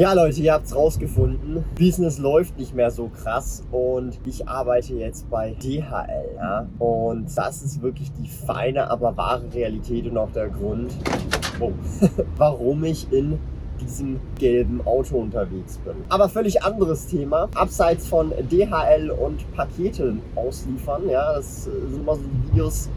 Ja Leute, ihr habt es rausgefunden. Business läuft nicht mehr so krass und ich arbeite jetzt bei DHL. Ja? Und das ist wirklich die feine, aber wahre Realität und auch der Grund, oh, warum ich in diesem gelben Auto unterwegs bin. Aber völlig anderes Thema. Abseits von DHL und Paketen ausliefern. Ja, das sind immer so Videos,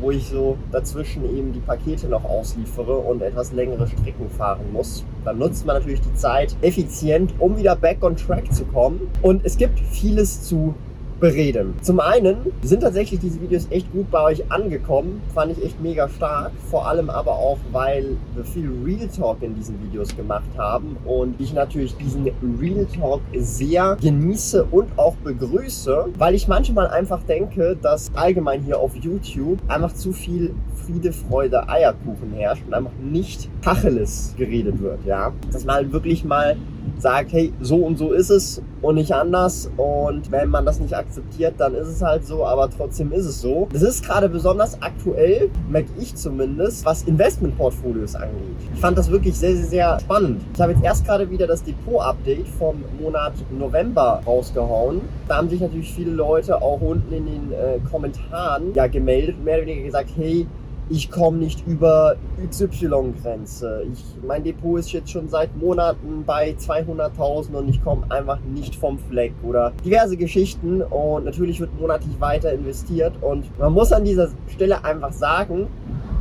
wo ich so dazwischen eben die Pakete noch ausliefere und etwas längere Strecken fahren muss. Dann nutzt man natürlich die Zeit effizient, um wieder back on track zu kommen. Und es gibt vieles zu bereden. Zum einen sind tatsächlich diese Videos echt gut bei euch angekommen, fand ich echt mega stark, vor allem aber auch, weil wir viel Real Talk in diesen Videos gemacht haben und ich natürlich diesen Real Talk sehr genieße und auch begrüße, weil ich manchmal einfach denke, dass allgemein hier auf YouTube einfach zu viel Friede, Freude, Eierkuchen herrscht und einfach nicht Tacheles geredet wird, ja. Dass man halt wirklich mal sagt, hey, so und so ist es und nicht anders. Und wenn man das nicht akzeptiert, dann ist es halt so, aber trotzdem ist es so. Das ist gerade besonders aktuell, merke ich zumindest, was Investmentportfolios angeht. Ich fand das wirklich sehr, sehr, sehr spannend. Ich habe jetzt erst gerade wieder das Depot-Update vom Monat November rausgehauen. Da haben sich natürlich viele Leute auch unten in den äh, Kommentaren ja gemeldet und mehr oder weniger gesagt, hey, ich komme nicht über XY-Grenze. mein Depot ist jetzt schon seit Monaten bei 200.000 und ich komme einfach nicht vom Fleck oder diverse Geschichten und natürlich wird monatlich weiter investiert und man muss an dieser Stelle einfach sagen,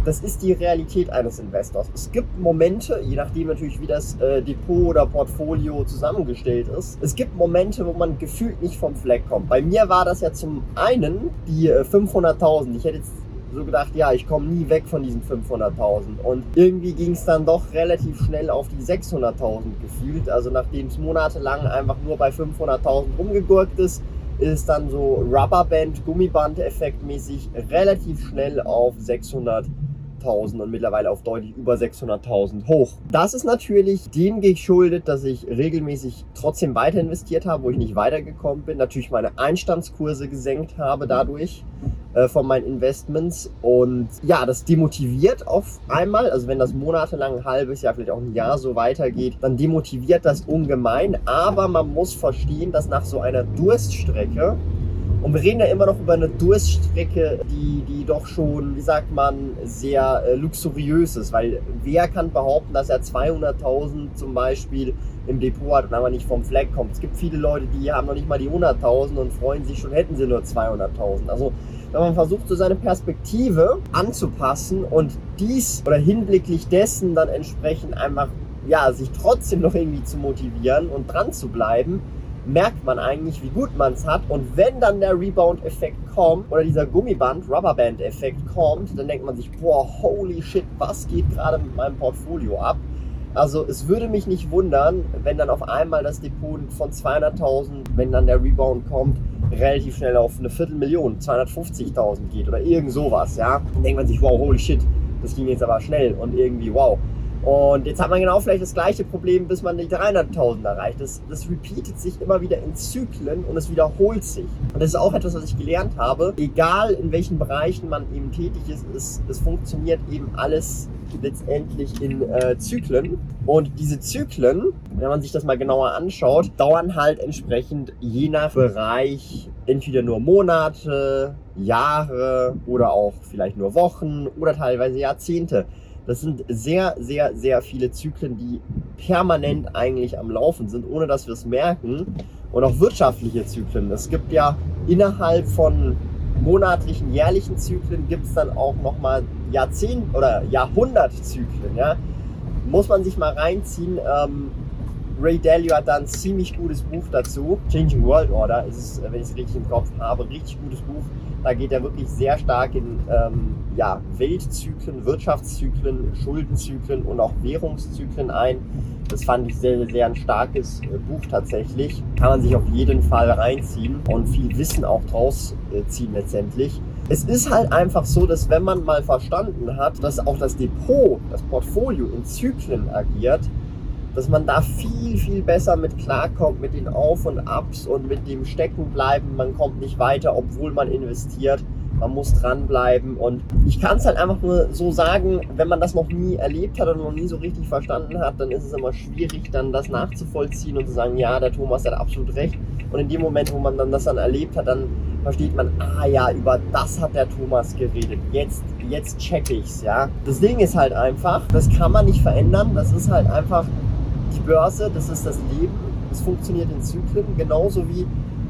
das ist die Realität eines Investors. Es gibt Momente, je nachdem natürlich wie das äh, Depot oder Portfolio zusammengestellt ist, es gibt Momente, wo man gefühlt nicht vom Fleck kommt. Bei mir war das ja zum einen die äh, 500.000. Ich hätte jetzt so gedacht, ja, ich komme nie weg von diesen 500.000. Und irgendwie ging es dann doch relativ schnell auf die 600.000 gefühlt. Also nachdem es monatelang einfach nur bei 500.000 rumgegurkt ist, ist dann so Rubberband, Gummiband-Effekt mäßig relativ schnell auf 600.000 und mittlerweile auf deutlich über 600.000 hoch. Das ist natürlich dem geschuldet, dass ich regelmäßig trotzdem weiter investiert habe, wo ich nicht weitergekommen bin. Natürlich meine Einstandskurse gesenkt habe dadurch äh, von meinen Investments. Und ja, das demotiviert auf einmal. Also wenn das monatelang, ein halbes Jahr, vielleicht auch ein Jahr so weitergeht, dann demotiviert das ungemein. Aber man muss verstehen, dass nach so einer Durststrecke und wir reden ja immer noch über eine Durststrecke, die, die doch schon, wie sagt man, sehr äh, luxuriös ist. Weil wer kann behaupten, dass er 200.000 zum Beispiel im Depot hat und aber nicht vom Fleck kommt? Es gibt viele Leute, die haben noch nicht mal die 100.000 und freuen sich schon, hätten sie nur 200.000. Also wenn man versucht, so seine Perspektive anzupassen und dies oder hinblicklich dessen dann entsprechend einfach, ja, sich trotzdem noch irgendwie zu motivieren und dran zu bleiben, merkt man eigentlich, wie gut man es hat. Und wenn dann der Rebound-Effekt kommt oder dieser Gummiband, Rubberband-Effekt kommt, dann denkt man sich, boah, holy shit, was geht gerade mit meinem Portfolio ab? Also es würde mich nicht wundern, wenn dann auf einmal das Depot von 200.000, wenn dann der Rebound kommt, relativ schnell auf eine Viertelmillion, 250.000 geht oder irgend sowas, ja. Dann denkt man sich, wow, holy shit, das ging jetzt aber schnell und irgendwie, wow. Und jetzt hat man genau vielleicht das gleiche Problem, bis man die 300.000 erreicht. Das, das repeatet sich immer wieder in Zyklen und es wiederholt sich. Und das ist auch etwas, was ich gelernt habe. Egal in welchen Bereichen man eben tätig ist, es, es funktioniert eben alles letztendlich in äh, Zyklen. Und diese Zyklen, wenn man sich das mal genauer anschaut, dauern halt entsprechend je nach Bereich entweder nur Monate, Jahre oder auch vielleicht nur Wochen oder teilweise Jahrzehnte. Das sind sehr, sehr, sehr viele Zyklen, die permanent eigentlich am Laufen sind, ohne dass wir es merken. Und auch wirtschaftliche Zyklen. Es gibt ja innerhalb von monatlichen, jährlichen Zyklen gibt es dann auch nochmal Jahrzehnt- oder Jahrhundertzyklen. Ja? Muss man sich mal reinziehen. Ähm, Ray Dalio hat da ein ziemlich gutes Buch dazu. Changing World Order ist es, wenn ich es richtig im Kopf habe, richtig gutes Buch. Da geht er wirklich sehr stark in ähm, ja, Weltzyklen, Wirtschaftszyklen, Schuldenzyklen und auch Währungszyklen ein. Das fand ich sehr, sehr ein starkes äh, Buch tatsächlich. Kann man sich auf jeden Fall reinziehen und viel Wissen auch draus äh, ziehen letztendlich. Es ist halt einfach so, dass wenn man mal verstanden hat, dass auch das Depot, das Portfolio in Zyklen agiert, dass man da viel, viel besser mit klarkommt, mit den Auf und Abs und mit dem Steckenbleiben. Man kommt nicht weiter, obwohl man investiert. Man muss dranbleiben und ich kann es halt einfach nur so sagen, wenn man das noch nie erlebt hat und noch nie so richtig verstanden hat, dann ist es immer schwierig, dann das nachzuvollziehen und zu sagen, ja, der Thomas hat absolut recht. Und in dem Moment, wo man dann das dann erlebt hat, dann versteht man, ah ja, über das hat der Thomas geredet. Jetzt, jetzt check ich's, ja. Das Ding ist halt einfach, das kann man nicht verändern. Das ist halt einfach die Börse, das ist das Leben. Es funktioniert in Zyklen, genauso wie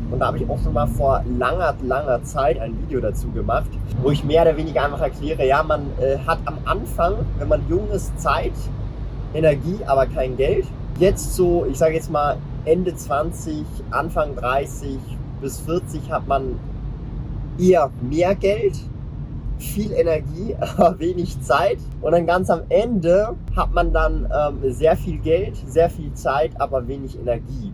und da habe ich auch schon mal vor langer, langer Zeit ein Video dazu gemacht, wo ich mehr oder weniger einfach erkläre, ja, man äh, hat am Anfang, wenn man jung ist, Zeit, Energie, aber kein Geld. Jetzt so, ich sage jetzt mal Ende 20, Anfang 30 bis 40 hat man eher mehr Geld, viel Energie, aber wenig Zeit. Und dann ganz am Ende hat man dann ähm, sehr viel Geld, sehr viel Zeit, aber wenig Energie.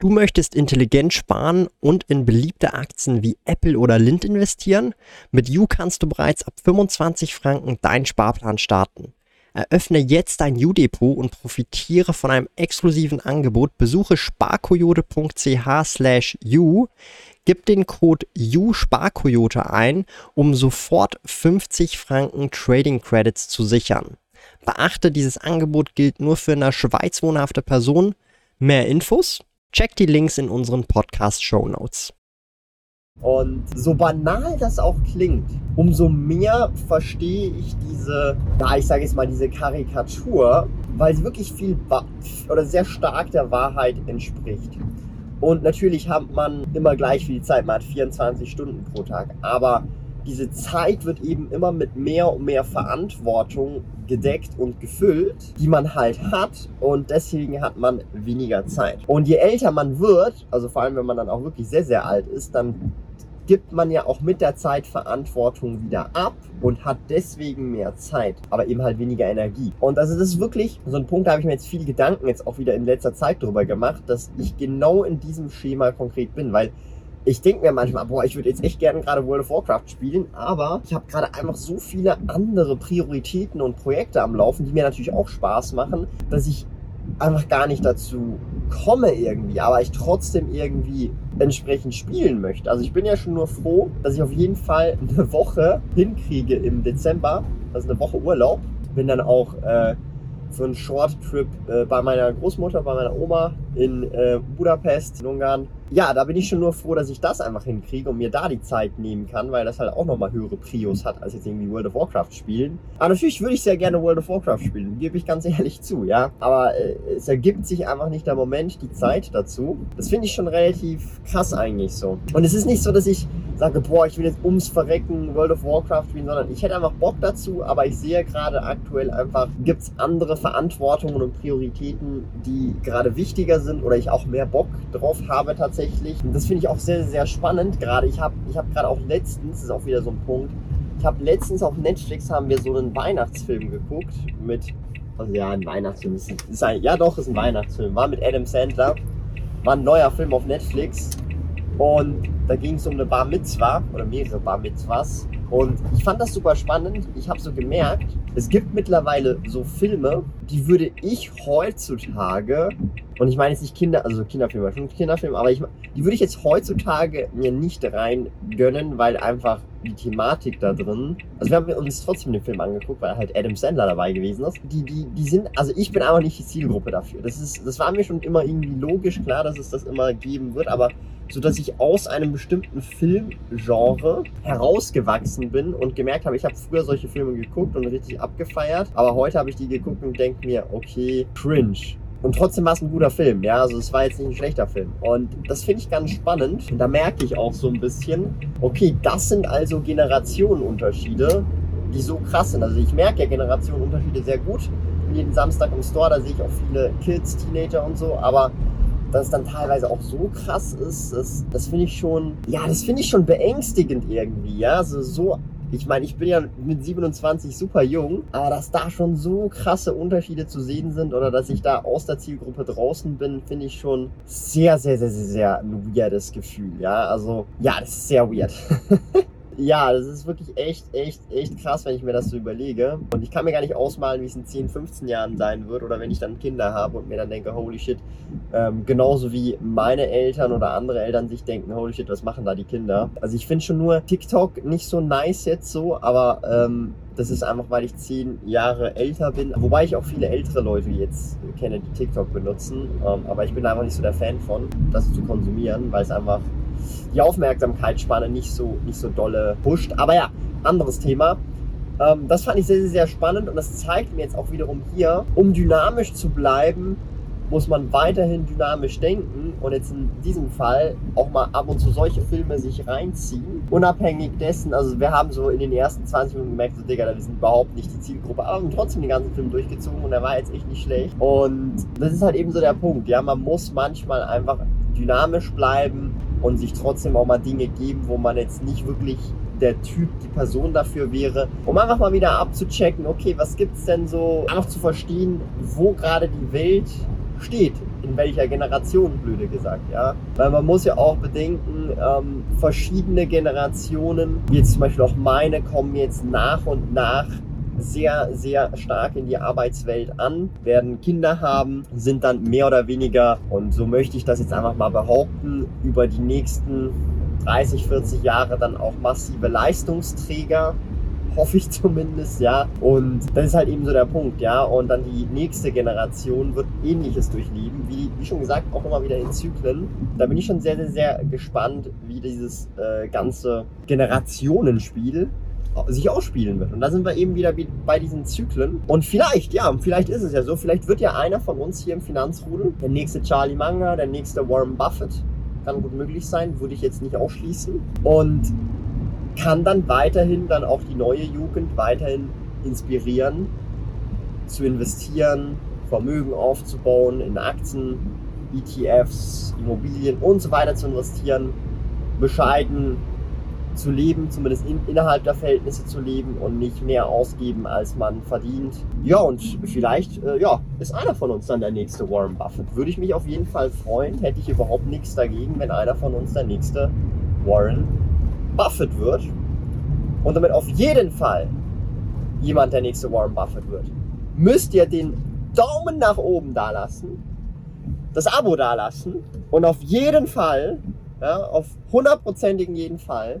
Du möchtest intelligent sparen und in beliebte Aktien wie Apple oder Lind investieren? Mit You kannst du bereits ab 25 Franken deinen Sparplan starten. Eröffne jetzt dein U-Depot und profitiere von einem exklusiven Angebot. Besuche sparkoyote.ch slash u, gib den Code USparkoyote ein, um sofort 50 Franken Trading Credits zu sichern. Beachte, dieses Angebot gilt nur für in der Schweiz wohnhafte Personen. Mehr Infos Check die Links in unseren Podcast-Show Notes. Und so banal das auch klingt, umso mehr verstehe ich diese, na, ich sage jetzt mal, diese Karikatur, weil sie wirklich viel oder sehr stark der Wahrheit entspricht. Und natürlich hat man immer gleich viel Zeit, man hat 24 Stunden pro Tag, aber diese Zeit wird eben immer mit mehr und mehr Verantwortung gedeckt und gefüllt, die man halt hat und deswegen hat man weniger Zeit. Und je älter man wird, also vor allem wenn man dann auch wirklich sehr, sehr alt ist, dann gibt man ja auch mit der Zeit Verantwortung wieder ab und hat deswegen mehr Zeit, aber eben halt weniger Energie. Und also das ist wirklich so ein Punkt, da habe ich mir jetzt viele Gedanken jetzt auch wieder in letzter Zeit drüber gemacht, dass ich genau in diesem Schema konkret bin, weil ich denke mir manchmal, boah, ich würde jetzt echt gerne gerade World of Warcraft spielen, aber ich habe gerade einfach so viele andere Prioritäten und Projekte am Laufen, die mir natürlich auch Spaß machen, dass ich einfach gar nicht dazu komme irgendwie, aber ich trotzdem irgendwie entsprechend spielen möchte. Also ich bin ja schon nur froh, dass ich auf jeden Fall eine Woche hinkriege im Dezember, also eine Woche Urlaub. Bin dann auch äh, für einen Short-Trip äh, bei meiner Großmutter, bei meiner Oma in äh, Budapest, in Ungarn. Ja, da bin ich schon nur froh, dass ich das einfach hinkriege und mir da die Zeit nehmen kann, weil das halt auch nochmal höhere Prios hat, als jetzt irgendwie World of Warcraft spielen. Aber natürlich würde ich sehr gerne World of Warcraft spielen, gebe ich ganz ehrlich zu, ja. Aber äh, es ergibt sich einfach nicht der Moment, die Zeit dazu. Das finde ich schon relativ krass eigentlich so. Und es ist nicht so, dass ich sage, boah, ich will jetzt ums Verrecken World of Warcraft spielen, sondern ich hätte einfach Bock dazu, aber ich sehe gerade aktuell einfach, gibt es andere Verantwortungen und Prioritäten, die gerade wichtiger sind oder ich auch mehr Bock drauf habe tatsächlich. Und das finde ich auch sehr, sehr spannend. Gerade ich habe ich hab gerade auch letztens, das ist auch wieder so ein Punkt, ich habe letztens auf Netflix haben wir so einen Weihnachtsfilm geguckt mit, also ja, ein Weihnachtsfilm, ist, ist ein, ja doch, ist ein Weihnachtsfilm, war mit Adam Sandler, war ein neuer Film auf Netflix und da ging es um eine Bar Mitzwa oder mehrere Bar Mitzwas. Und ich fand das super spannend. Ich habe so gemerkt, es gibt mittlerweile so Filme, die würde ich heutzutage, und ich meine jetzt nicht Kinder, also Kinderfilme, schon Kinderfilme, aber ich, die würde ich jetzt heutzutage mir nicht rein gönnen, weil einfach die Thematik da drin, also wir haben uns trotzdem den Film angeguckt, weil halt Adam Sandler dabei gewesen ist. Die, die, die sind, also ich bin aber nicht die Zielgruppe dafür. Das ist, das war mir schon immer irgendwie logisch klar, dass es das immer geben wird, aber so dass ich aus einem bestimmten Filmgenre herausgewachsen bin und gemerkt habe, ich habe früher solche Filme geguckt und richtig abgefeiert, aber heute habe ich die geguckt und denke mir, okay, cringe. Und trotzdem war es ein guter Film, ja. Also es war jetzt nicht ein schlechter Film. Und das finde ich ganz spannend. Und da merke ich auch so ein bisschen, okay, das sind also Generationenunterschiede, die so krass sind. Also ich merke ja Generationenunterschiede sehr gut. Jeden Samstag im Store, da sehe ich auch viele Kids, Teenager und so, aber dass es dann teilweise auch so krass ist, das, das finde ich schon, ja, das finde ich schon beängstigend irgendwie, ja, also so ich meine, ich bin ja mit 27 super jung, aber dass da schon so krasse Unterschiede zu sehen sind oder dass ich da aus der Zielgruppe draußen bin, finde ich schon sehr, sehr, sehr, sehr, sehr ein weirdes Gefühl. Ja, also, ja, das ist sehr weird. ja, das ist wirklich echt, echt, echt krass, wenn ich mir das so überlege. Und ich kann mir gar nicht ausmalen, wie es in 10, 15 Jahren sein wird oder wenn ich dann Kinder habe und mir dann denke, holy shit, ähm, genauso wie meine Eltern oder andere Eltern sich denken, holy shit, was machen da die Kinder? Also ich finde schon nur TikTok nicht so nice jetzt so, aber ähm, das ist einfach, weil ich zehn Jahre älter bin. Wobei ich auch viele ältere Leute jetzt kenne, die TikTok benutzen. Ähm, aber ich bin einfach nicht so der Fan von, das zu konsumieren, weil es einfach die Aufmerksamkeitsspanne nicht so, nicht so dolle pusht. Aber ja, anderes Thema. Ähm, das fand ich sehr, sehr, sehr spannend und das zeigt mir jetzt auch wiederum hier, um dynamisch zu bleiben, muss man weiterhin dynamisch denken und jetzt in diesem Fall auch mal ab und zu solche Filme sich reinziehen. Unabhängig dessen, also wir haben so in den ersten 20 Minuten gemerkt, so Digga, wir sind überhaupt nicht die Zielgruppe, aber haben trotzdem den ganzen Film durchgezogen und er war jetzt echt nicht schlecht. Und das ist halt eben so der Punkt, ja, man muss manchmal einfach dynamisch bleiben und sich trotzdem auch mal Dinge geben, wo man jetzt nicht wirklich der Typ, die Person dafür wäre, um einfach mal wieder abzuchecken, okay, was gibt es denn so, einfach zu verstehen, wo gerade die Welt steht, in welcher Generation, blöde gesagt, ja. Weil man muss ja auch bedenken, ähm, verschiedene Generationen, wie jetzt zum Beispiel auch meine, kommen jetzt nach und nach sehr, sehr stark in die Arbeitswelt an, werden Kinder haben, sind dann mehr oder weniger, und so möchte ich das jetzt einfach mal behaupten, über die nächsten 30, 40 Jahre dann auch massive Leistungsträger hoffe ich zumindest, ja. Und das ist halt eben so der Punkt, ja. Und dann die nächste Generation wird ähnliches durchleben, wie, wie schon gesagt, auch immer wieder in Zyklen. Da bin ich schon sehr, sehr, sehr gespannt, wie dieses äh, ganze Generationenspiel sich ausspielen wird. Und da sind wir eben wieder bei diesen Zyklen. Und vielleicht, ja, vielleicht ist es ja so, vielleicht wird ja einer von uns hier im Finanzrudel, der nächste Charlie Munger, der nächste Warren Buffett, kann gut möglich sein, würde ich jetzt nicht ausschließen. Und kann dann weiterhin dann auch die neue Jugend weiterhin inspirieren, zu investieren, Vermögen aufzubauen, in Aktien, ETFs, Immobilien und so weiter zu investieren, bescheiden zu leben, zumindest in, innerhalb der Verhältnisse zu leben und nicht mehr ausgeben, als man verdient. Ja, und vielleicht äh, ja, ist einer von uns dann der nächste Warren Buffett. Würde ich mich auf jeden Fall freuen, hätte ich überhaupt nichts dagegen, wenn einer von uns der nächste Warren Buffett wird. Und damit auf jeden Fall jemand der nächste Warren Buffett wird. Müsst ihr den Daumen nach oben da lassen, das Abo da lassen und auf jeden Fall, ja, auf hundertprozentigen jeden Fall